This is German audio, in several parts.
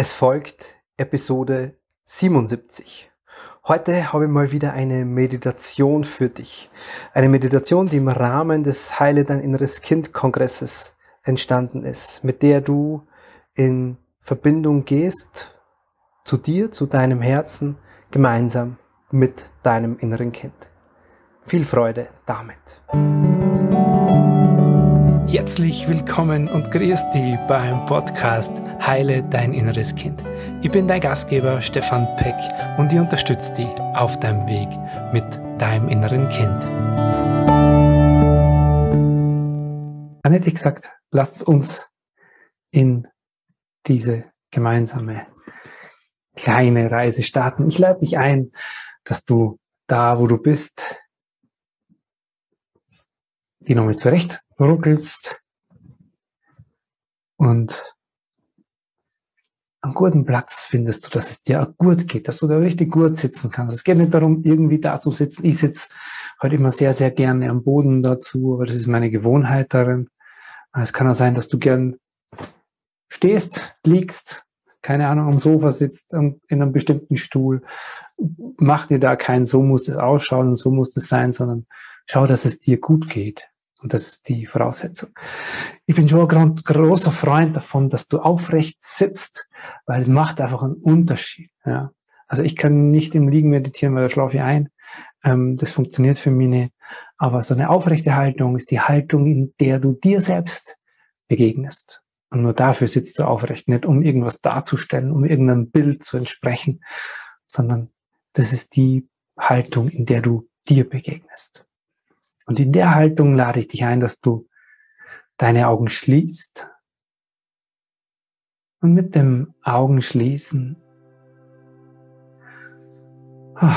Es folgt Episode 77. Heute habe ich mal wieder eine Meditation für dich. Eine Meditation, die im Rahmen des Heile dein inneres Kind Kongresses entstanden ist, mit der du in Verbindung gehst zu dir, zu deinem Herzen, gemeinsam mit deinem inneren Kind. Viel Freude damit. Herzlich willkommen und grüß dich beim Podcast Heile dein inneres Kind. Ich bin dein Gastgeber Stefan Peck und ich unterstütze dich auf deinem Weg mit deinem inneren Kind. Dann hätte ich gesagt, lasst uns in diese gemeinsame kleine Reise starten. Ich lade dich ein, dass du da, wo du bist, die nochmal zurecht ruckelst und einen guten Platz findest, so dass es dir auch gut geht, dass du da richtig gut sitzen kannst. Es geht nicht darum, irgendwie da zu sitzen. Ich sitze heute immer sehr, sehr gerne am Boden dazu, aber das ist meine Gewohnheit darin. Es kann auch sein, dass du gern stehst, liegst, keine Ahnung, am Sofa sitzt, in einem bestimmten Stuhl. Mach dir da kein, so muss es ausschauen und so muss es sein, sondern schau, dass es dir gut geht. Und das ist die Voraussetzung. Ich bin schon ein großer Freund davon, dass du aufrecht sitzt, weil es macht einfach einen Unterschied. Ja. Also ich kann nicht im Liegen meditieren, weil da schlafe ich ein. Ähm, das funktioniert für mich nicht. Aber so eine aufrechte Haltung ist die Haltung, in der du dir selbst begegnest. Und nur dafür sitzt du aufrecht, nicht um irgendwas darzustellen, um irgendeinem Bild zu entsprechen, sondern das ist die Haltung, in der du dir begegnest. Und in der Haltung lade ich dich ein, dass du deine Augen schließt. Und mit dem Augenschließen ah,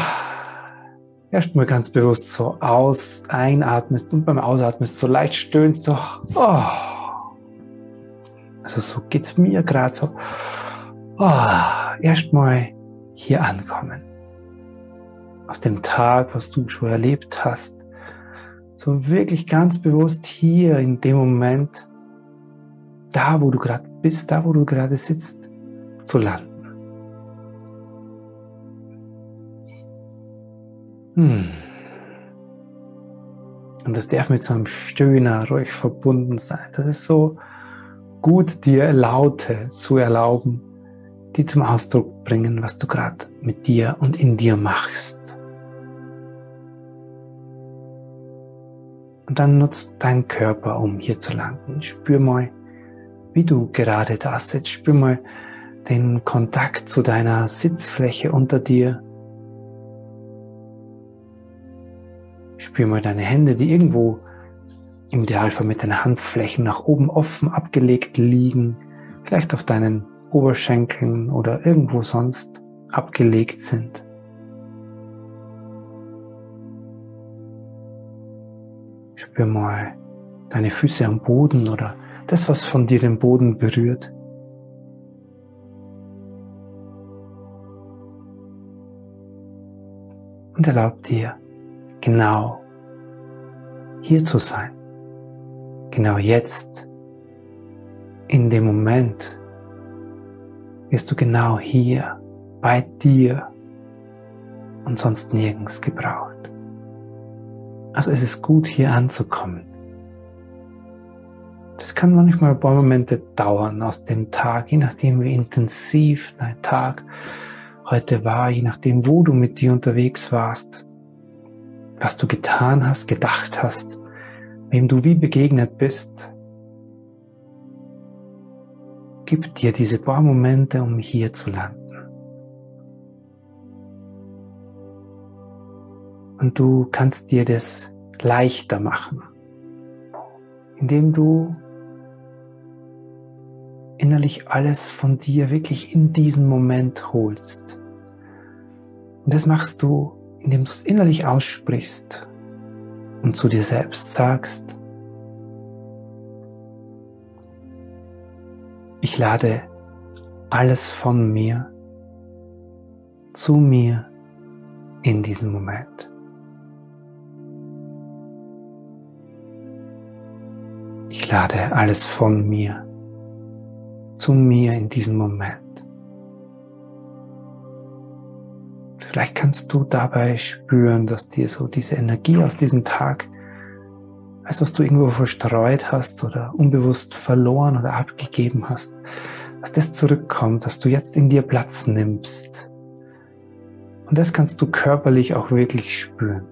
erstmal ganz bewusst so aus, einatmest und beim Ausatmest so leicht stöhnst, so, oh. Also so geht's mir gerade so. Oh, erstmal hier ankommen. Aus dem Tag, was du schon erlebt hast, so wirklich ganz bewusst hier in dem Moment, da wo du gerade bist, da wo du gerade sitzt, zu landen. Hm. Und das darf mit so einem Stöhner ruhig verbunden sein. Das ist so gut, dir Laute zu erlauben, die zum Ausdruck bringen, was du gerade mit dir und in dir machst. Und dann nutzt dein Körper, um hier zu landen. Spür mal, wie du gerade da sitzt. Spür mal den Kontakt zu deiner Sitzfläche unter dir. Spür mal deine Hände, die irgendwo im Idealfall mit deinen Handflächen nach oben offen abgelegt liegen, vielleicht auf deinen Oberschenkeln oder irgendwo sonst abgelegt sind. Spür mal deine Füße am Boden oder das, was von dir den Boden berührt. Und erlaub dir, genau hier zu sein. Genau jetzt, in dem Moment, wirst du genau hier bei dir und sonst nirgends gebraucht. Also es ist gut, hier anzukommen. Das kann manchmal ein paar Momente dauern aus dem Tag, je nachdem wie intensiv dein Tag heute war, je nachdem wo du mit dir unterwegs warst, was du getan hast, gedacht hast, wem du wie begegnet bist. Gib dir diese paar Momente, um hier zu landen. Und du kannst dir das leichter machen, indem du innerlich alles von dir wirklich in diesen Moment holst. Und das machst du, indem du es innerlich aussprichst und zu dir selbst sagst, ich lade alles von mir zu mir in diesem Moment. Ich lade alles von mir zu mir in diesem Moment. Vielleicht kannst du dabei spüren, dass dir so diese Energie aus diesem Tag, als was du irgendwo verstreut hast oder unbewusst verloren oder abgegeben hast, dass das zurückkommt, dass du jetzt in dir Platz nimmst. Und das kannst du körperlich auch wirklich spüren.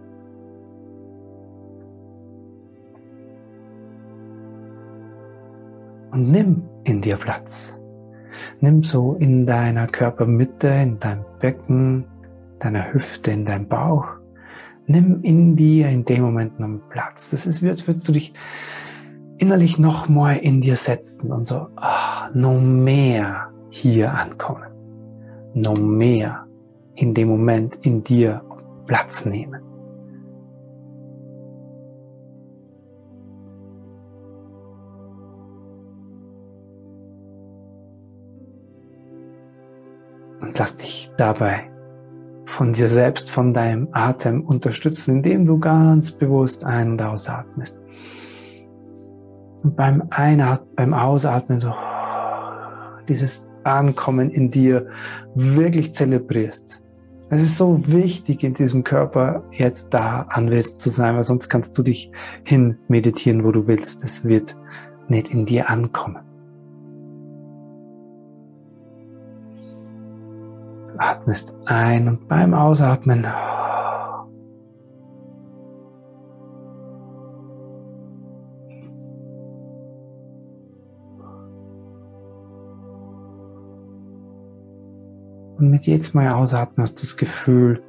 Und nimm in dir Platz. Nimm so in deiner Körpermitte, in deinem Becken, deiner Hüfte, in deinem Bauch. Nimm in dir in dem Moment noch Platz. Das ist, als würdest du dich innerlich noch mal in dir setzen und so ah, noch mehr hier ankommen. Noch mehr in dem Moment in dir Platz nehmen. Und lass dich dabei von dir selbst, von deinem Atem unterstützen, indem du ganz bewusst ein- und ausatmest. Und beim Einatmen, beim Ausatmen so dieses Ankommen in dir wirklich zelebrierst. Es ist so wichtig, in diesem Körper jetzt da anwesend zu sein, weil sonst kannst du dich hin meditieren, wo du willst. Es wird nicht in dir ankommen. Atmest ein und beim Ausatmen Und mit jedem Mal ausatmen hast du das Gefühl,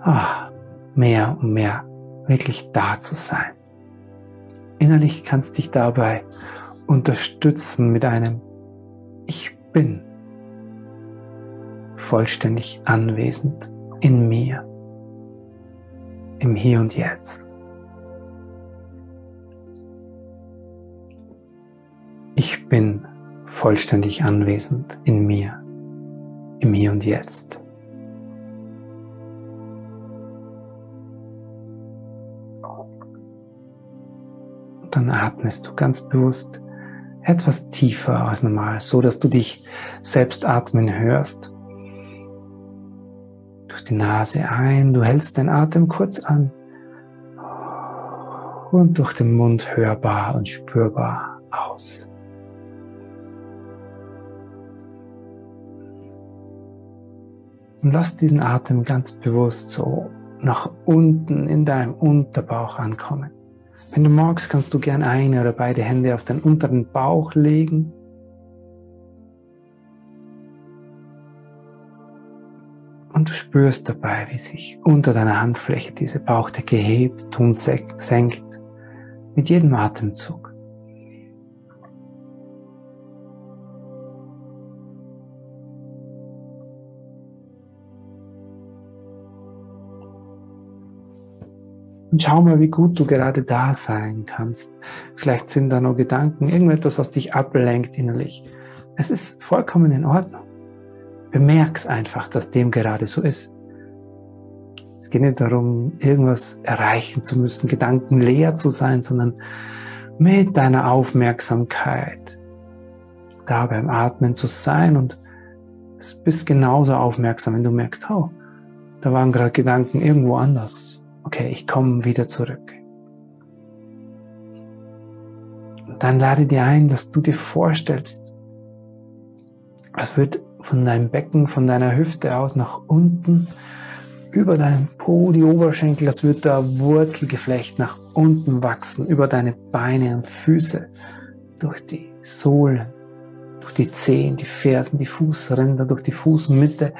ah, mehr und mehr wirklich da zu sein. Innerlich kannst dich dabei unterstützen mit einem Ich bin vollständig anwesend in mir, im Hier und Jetzt. Ich bin vollständig anwesend in mir, im Hier und Jetzt. Und dann atmest du ganz bewusst etwas tiefer als normal, so dass du dich selbst atmen hörst durch die Nase ein, du hältst den Atem kurz an und durch den Mund hörbar und spürbar aus. Und lass diesen Atem ganz bewusst so nach unten in deinem Unterbauch ankommen. Wenn du magst, kannst du gern eine oder beide Hände auf den unteren Bauch legen Und du spürst dabei, wie sich unter deiner Handfläche diese Bauchdecke hebt und senkt mit jedem Atemzug. Und schau mal, wie gut du gerade da sein kannst. Vielleicht sind da noch Gedanken, irgendetwas, was dich ablenkt innerlich. Es ist vollkommen in Ordnung. Bemerk's einfach, dass dem gerade so ist. Es geht nicht darum, irgendwas erreichen zu müssen, Gedanken leer zu sein, sondern mit deiner Aufmerksamkeit da beim Atmen zu sein und es bist genauso aufmerksam, wenn du merkst, oh, da waren gerade Gedanken irgendwo anders. Okay, ich komme wieder zurück. Und dann lade dir ein, dass du dir vorstellst, es wird von deinem Becken, von deiner Hüfte aus nach unten, über deinen Po, die Oberschenkel, das wird da Wurzelgeflecht nach unten wachsen, über deine Beine und Füße, durch die Sohlen, durch die Zehen, die Fersen, die Fußränder, durch die Fußmitte,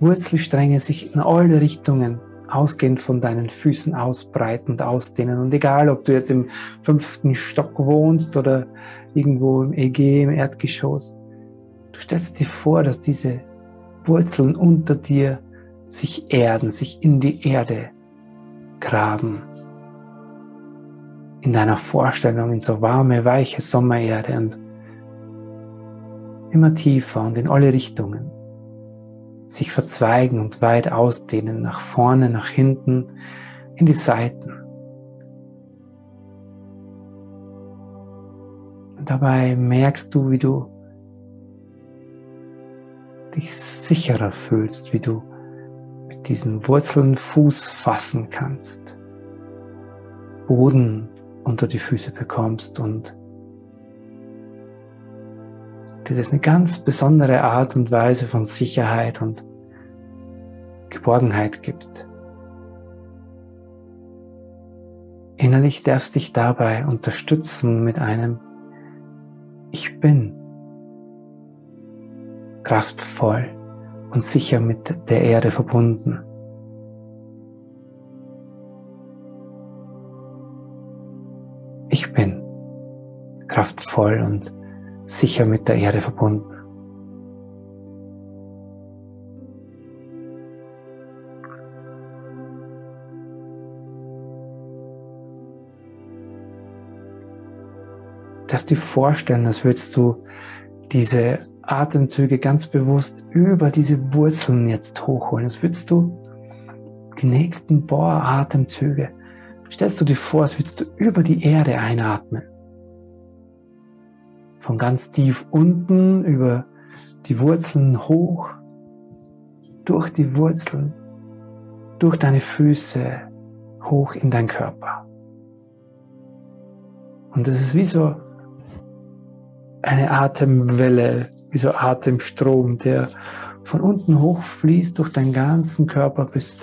Wurzelstränge sich in alle Richtungen ausgehend von deinen Füßen ausbreiten und ausdehnen. Und egal, ob du jetzt im fünften Stock wohnst oder irgendwo im EG, im Erdgeschoss, Du stellst dir vor, dass diese Wurzeln unter dir sich erden, sich in die Erde graben. In deiner Vorstellung in so warme, weiche Sommererde und immer tiefer und in alle Richtungen sich verzweigen und weit ausdehnen, nach vorne, nach hinten, in die Seiten. Und dabei merkst du, wie du dich sicherer fühlst, wie du diesen Wurzeln Fuß fassen kannst, Boden unter die Füße bekommst und dir das eine ganz besondere Art und Weise von Sicherheit und Geborgenheit gibt. Innerlich darfst dich dabei unterstützen mit einem Ich bin kraftvoll und sicher mit der Erde verbunden. Ich bin kraftvoll und sicher mit der Erde verbunden. Dass dir vorstellen, als würdest du diese Atemzüge ganz bewusst über diese Wurzeln jetzt hochholen. Als würdest du die nächsten Bohratemzüge, stellst du dir vor, als würdest du über die Erde einatmen. Von ganz tief unten über die Wurzeln hoch, durch die Wurzeln, durch deine Füße hoch in dein Körper. Und das ist wie so eine Atemwelle, wie so Atemstrom, der von unten hochfließt durch deinen ganzen Körper bis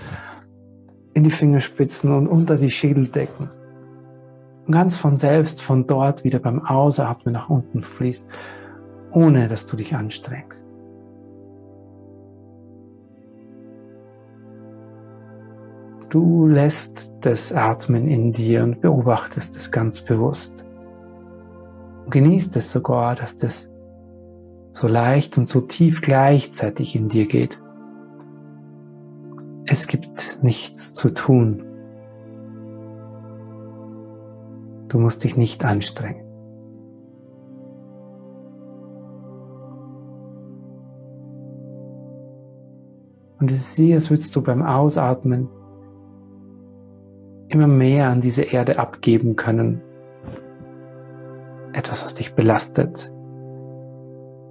in die Fingerspitzen und unter die Schädeldecken. Und ganz von selbst von dort wieder beim Ausatmen nach unten fließt, ohne dass du dich anstrengst. Du lässt das Atmen in dir und beobachtest es ganz bewusst. Und genießt es sogar, dass das so leicht und so tief gleichzeitig in dir geht. Es gibt nichts zu tun. Du musst dich nicht anstrengen. Und es ist wie, als würdest du beim Ausatmen immer mehr an diese Erde abgeben können. Etwas, was dich belastet,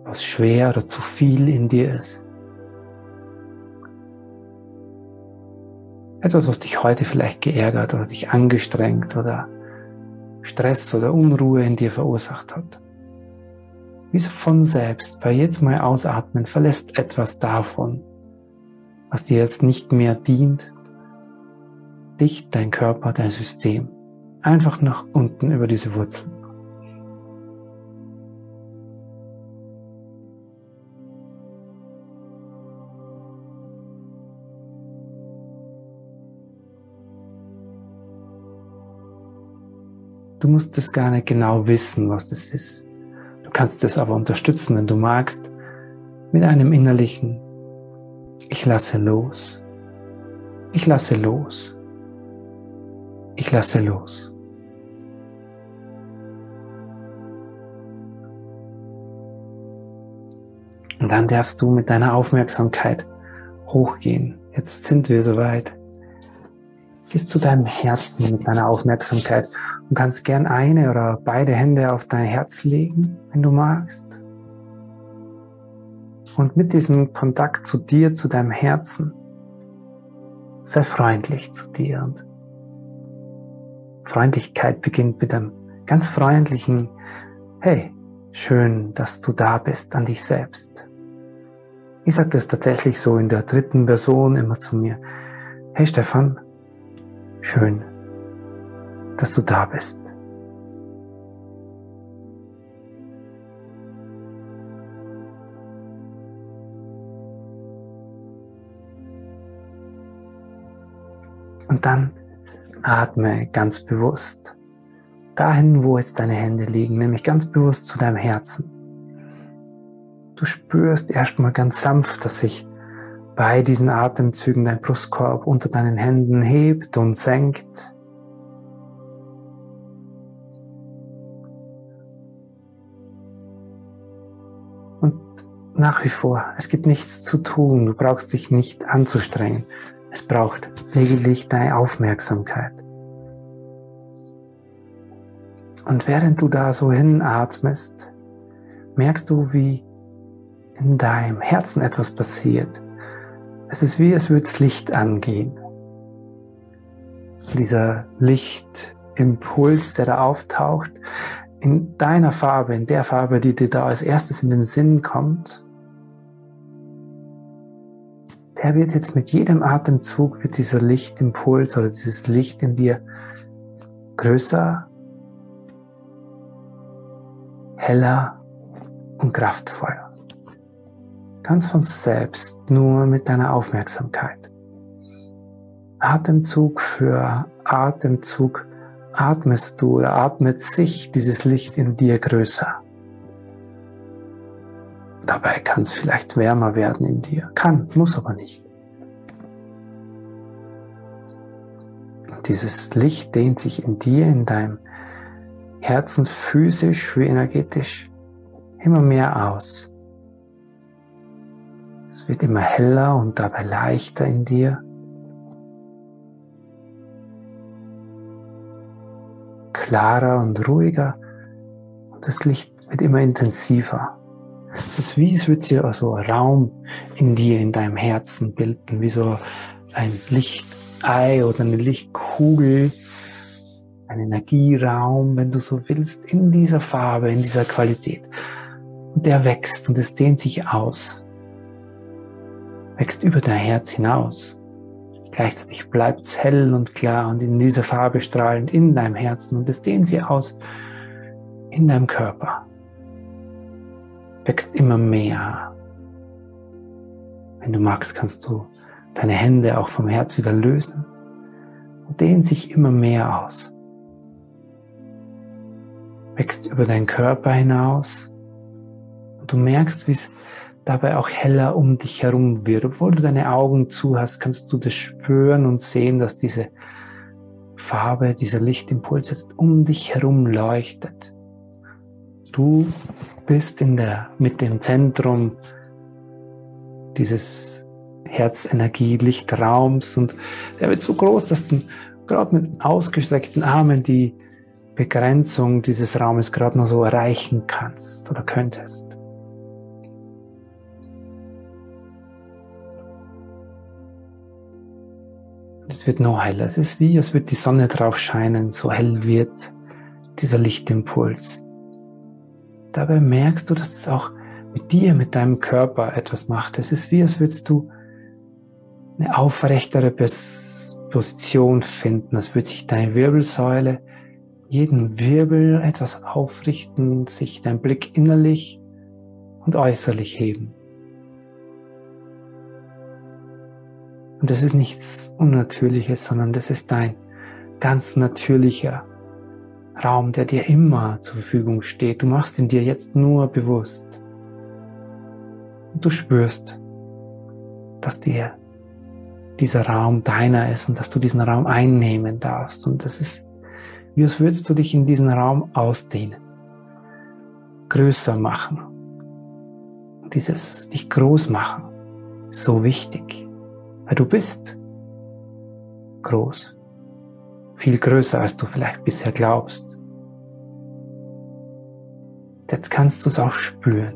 was schwer oder zu viel in dir ist. Etwas, was dich heute vielleicht geärgert oder dich angestrengt oder Stress oder Unruhe in dir verursacht hat. Wie so von selbst, bei jetzt mal ausatmen, verlässt etwas davon, was dir jetzt nicht mehr dient, dich, dein Körper, dein System, einfach nach unten über diese Wurzeln. Du musst es gar nicht genau wissen, was das ist. Du kannst es aber unterstützen, wenn du magst, mit einem innerlichen Ich lasse los. Ich lasse los. Ich lasse los. Und dann darfst du mit deiner Aufmerksamkeit hochgehen. Jetzt sind wir soweit gehst zu deinem Herzen mit deiner Aufmerksamkeit und kannst gern eine oder beide Hände auf dein Herz legen, wenn du magst. Und mit diesem Kontakt zu dir, zu deinem Herzen, sei freundlich zu dir. Und Freundlichkeit beginnt mit einem ganz freundlichen, hey, schön, dass du da bist an dich selbst. Ich sage das tatsächlich so in der dritten Person immer zu mir. Hey Stefan, Schön, dass du da bist. Und dann atme ganz bewusst dahin, wo jetzt deine Hände liegen, nämlich ganz bewusst zu deinem Herzen. Du spürst erstmal ganz sanft, dass sich bei diesen Atemzügen dein Brustkorb unter deinen Händen hebt und senkt. Und nach wie vor, es gibt nichts zu tun, du brauchst dich nicht anzustrengen. Es braucht lediglich deine Aufmerksamkeit. Und während du da so hinatmest, merkst du, wie in deinem Herzen etwas passiert Es ist wie, es würde das Licht angehen. Dieser Lichtimpuls, der da auftaucht, in deiner Farbe, in der Farbe, die dir da als erstes in den Sinn kommt, der wird jetzt mit jedem Atemzug, wird dieser Lichtimpuls oder dieses Licht in dir größer, heller und kraftvoller. Ganz von selbst, nur mit deiner Aufmerksamkeit. Atemzug für Atemzug atmest du oder atmet sich dieses Licht in dir größer. Dabei kann es vielleicht wärmer werden in dir. Kann, muss aber nicht. Und dieses Licht dehnt sich in dir, in deinem Herzen physisch wie energetisch immer mehr aus. Es wird immer heller und dabei leichter in dir. klarer und ruhiger und das Licht wird immer intensiver. Es ist wie, es würde sich so Raum in dir, in deinem Herzen bilden, wie so ein Lichtei oder eine Lichtkugel, ein Energieraum, wenn du so willst, in dieser Farbe, in dieser Qualität. Und der wächst und es dehnt sich aus, wächst über dein Herz hinaus. Gleichzeitig bleibt es hell und klar und in dieser Farbe strahlend in deinem Herzen und es dehnt sie aus in deinem Körper. Wächst immer mehr. Wenn du magst, kannst du deine Hände auch vom Herz wieder lösen und dehnt sich immer mehr aus. Wächst über deinen Körper hinaus und du merkst, wie es dabei auch heller um dich herum wird. Obwohl du deine Augen zu hast, kannst du das spüren und sehen, dass diese Farbe, dieser Lichtimpuls jetzt um dich herum leuchtet. Du bist in der, mit dem Zentrum dieses Herzenergie-Lichtraums und der wird so groß, dass du gerade mit ausgestreckten Armen die Begrenzung dieses Raumes gerade noch so erreichen kannst oder könntest. Es wird noch heller. Es ist wie, als würde die Sonne drauf scheinen, so hell wird dieser Lichtimpuls. Dabei merkst du, dass es auch mit dir, mit deinem Körper etwas macht. Es ist wie, als würdest du eine aufrechtere Position finden. Als würde sich deine Wirbelsäule, jeden Wirbel etwas aufrichten, sich dein Blick innerlich und äußerlich heben. Und das ist nichts Unnatürliches, sondern das ist dein ganz natürlicher Raum, der dir immer zur Verfügung steht. Du machst ihn dir jetzt nur bewusst. Und du spürst, dass dir dieser Raum deiner ist und dass du diesen Raum einnehmen darfst. Und das ist, wie als würdest du dich in diesen Raum ausdehnen, größer machen. Dieses dich groß machen, so wichtig. Weil du bist groß. Viel größer, als du vielleicht bisher glaubst. Jetzt kannst du es auch spüren.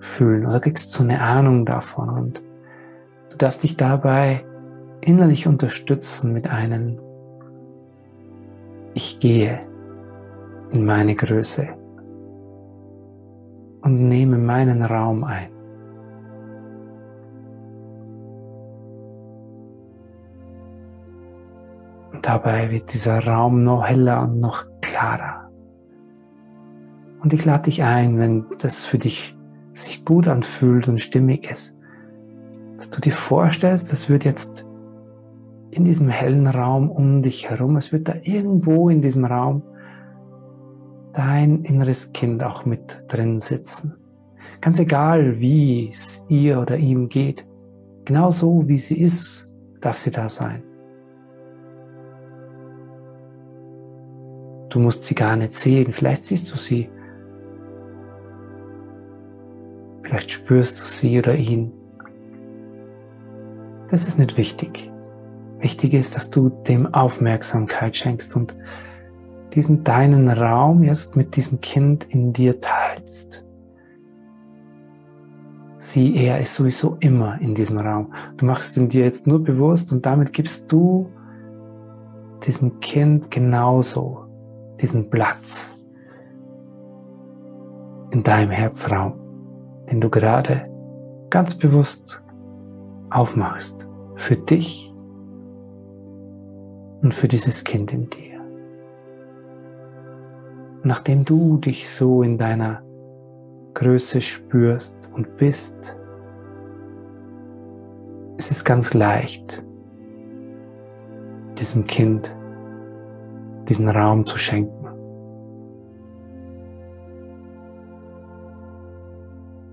Fühlen oder kriegst so eine Ahnung davon und du darfst dich dabei innerlich unterstützen mit einem Ich gehe in meine Größe und nehme meinen Raum ein. Dabei wird dieser Raum noch heller und noch klarer. Und ich lade dich ein, wenn das für dich sich gut anfühlt und stimmig ist, dass du dir vorstellst, das wird jetzt in diesem hellen Raum um dich herum, es wird da irgendwo in diesem Raum dein inneres Kind auch mit drin sitzen. Ganz egal, wie es ihr oder ihm geht, genau so wie sie ist, darf sie da sein. Du musst sie gar nicht sehen. Vielleicht siehst du sie. Vielleicht spürst du sie oder ihn. Das ist nicht wichtig. Wichtig ist, dass du dem Aufmerksamkeit schenkst und diesen deinen Raum jetzt mit diesem Kind in dir teilst. Sieh, er ist sowieso immer in diesem Raum. Du machst ihn dir jetzt nur bewusst und damit gibst du diesem Kind genauso diesen Platz in deinem Herzraum, den du gerade ganz bewusst aufmachst für dich und für dieses Kind in dir. Nachdem du dich so in deiner Größe spürst und bist, es ist ganz leicht, diesem Kind diesen Raum zu schenken.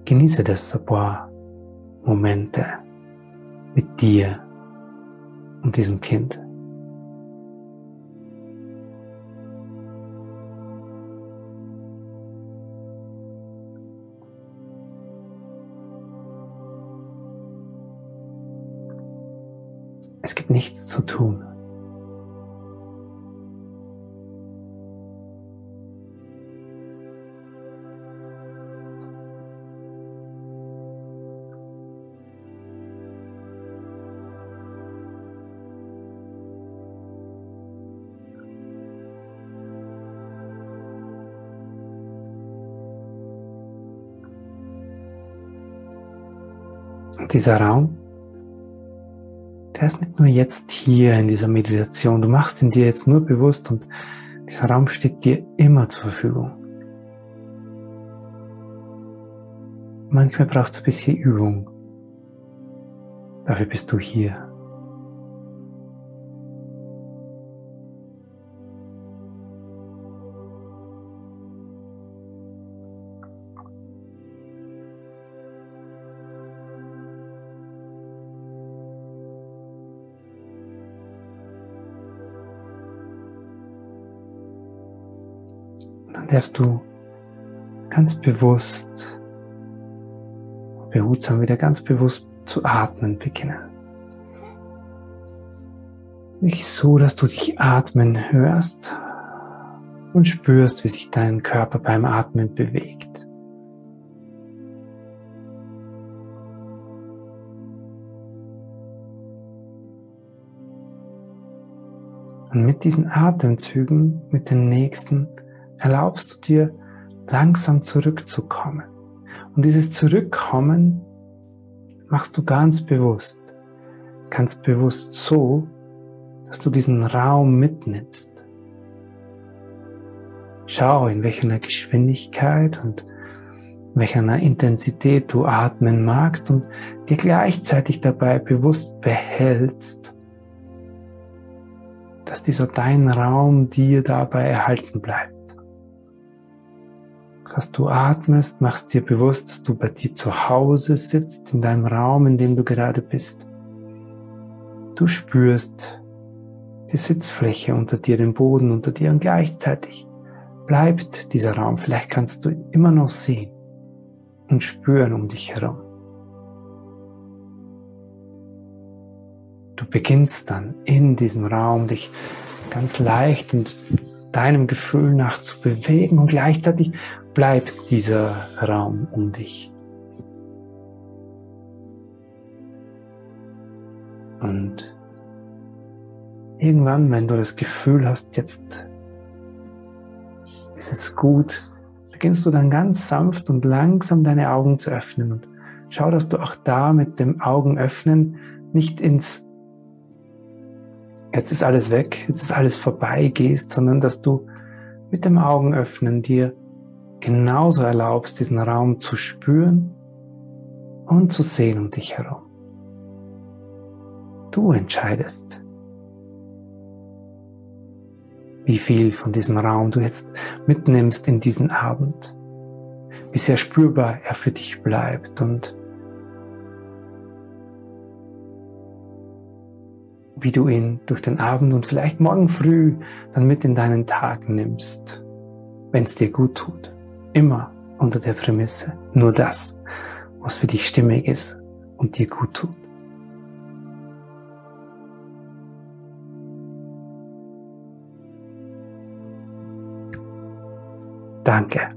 Genieße das ein paar Momente mit dir und diesem Kind. Es gibt nichts zu tun. Und dieser Raum, der ist nicht nur jetzt hier in dieser Meditation, du machst ihn dir jetzt nur bewusst und dieser Raum steht dir immer zur Verfügung. Manchmal braucht es ein bisschen Übung. Dafür bist du hier. Darfst du ganz bewusst, behutsam wieder ganz bewusst zu atmen beginnen. Nicht so, dass du dich atmen hörst und spürst, wie sich dein Körper beim Atmen bewegt. Und mit diesen Atemzügen, mit den nächsten, erlaubst du dir langsam zurückzukommen. Und dieses Zurückkommen machst du ganz bewusst. Ganz bewusst so, dass du diesen Raum mitnimmst. Schau, in welcher Geschwindigkeit und welcher Intensität du atmen magst und dir gleichzeitig dabei bewusst behältst, dass dieser dein Raum dir dabei erhalten bleibt dass du atmest, machst dir bewusst, dass du bei dir zu Hause sitzt, in deinem Raum, in dem du gerade bist. Du spürst die Sitzfläche unter dir, den Boden unter dir und gleichzeitig bleibt dieser Raum. Vielleicht kannst du immer noch sehen und spüren um dich herum. Du beginnst dann in diesem Raum dich ganz leicht und deinem Gefühl nach zu bewegen und gleichzeitig bleibt dieser Raum um dich. Und irgendwann, wenn du das Gefühl hast, jetzt ist es gut, beginnst du dann ganz sanft und langsam deine Augen zu öffnen und schau, dass du auch da mit dem Augenöffnen nicht ins jetzt ist alles weg, jetzt ist alles vorbei gehst, sondern dass du mit dem Augenöffnen dir genauso erlaubst, diesen Raum zu spüren und zu sehen um dich herum. Du entscheidest, wie viel von diesem Raum du jetzt mitnimmst in diesen Abend, wie sehr spürbar er für dich bleibt und wie du ihn durch den Abend und vielleicht morgen früh dann mit in deinen Tag nimmst, wenn es dir gut tut. Immer unter der Prämisse, nur das, was für dich stimmig ist und dir gut tut. Danke.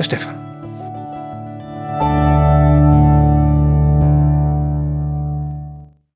der Stefan.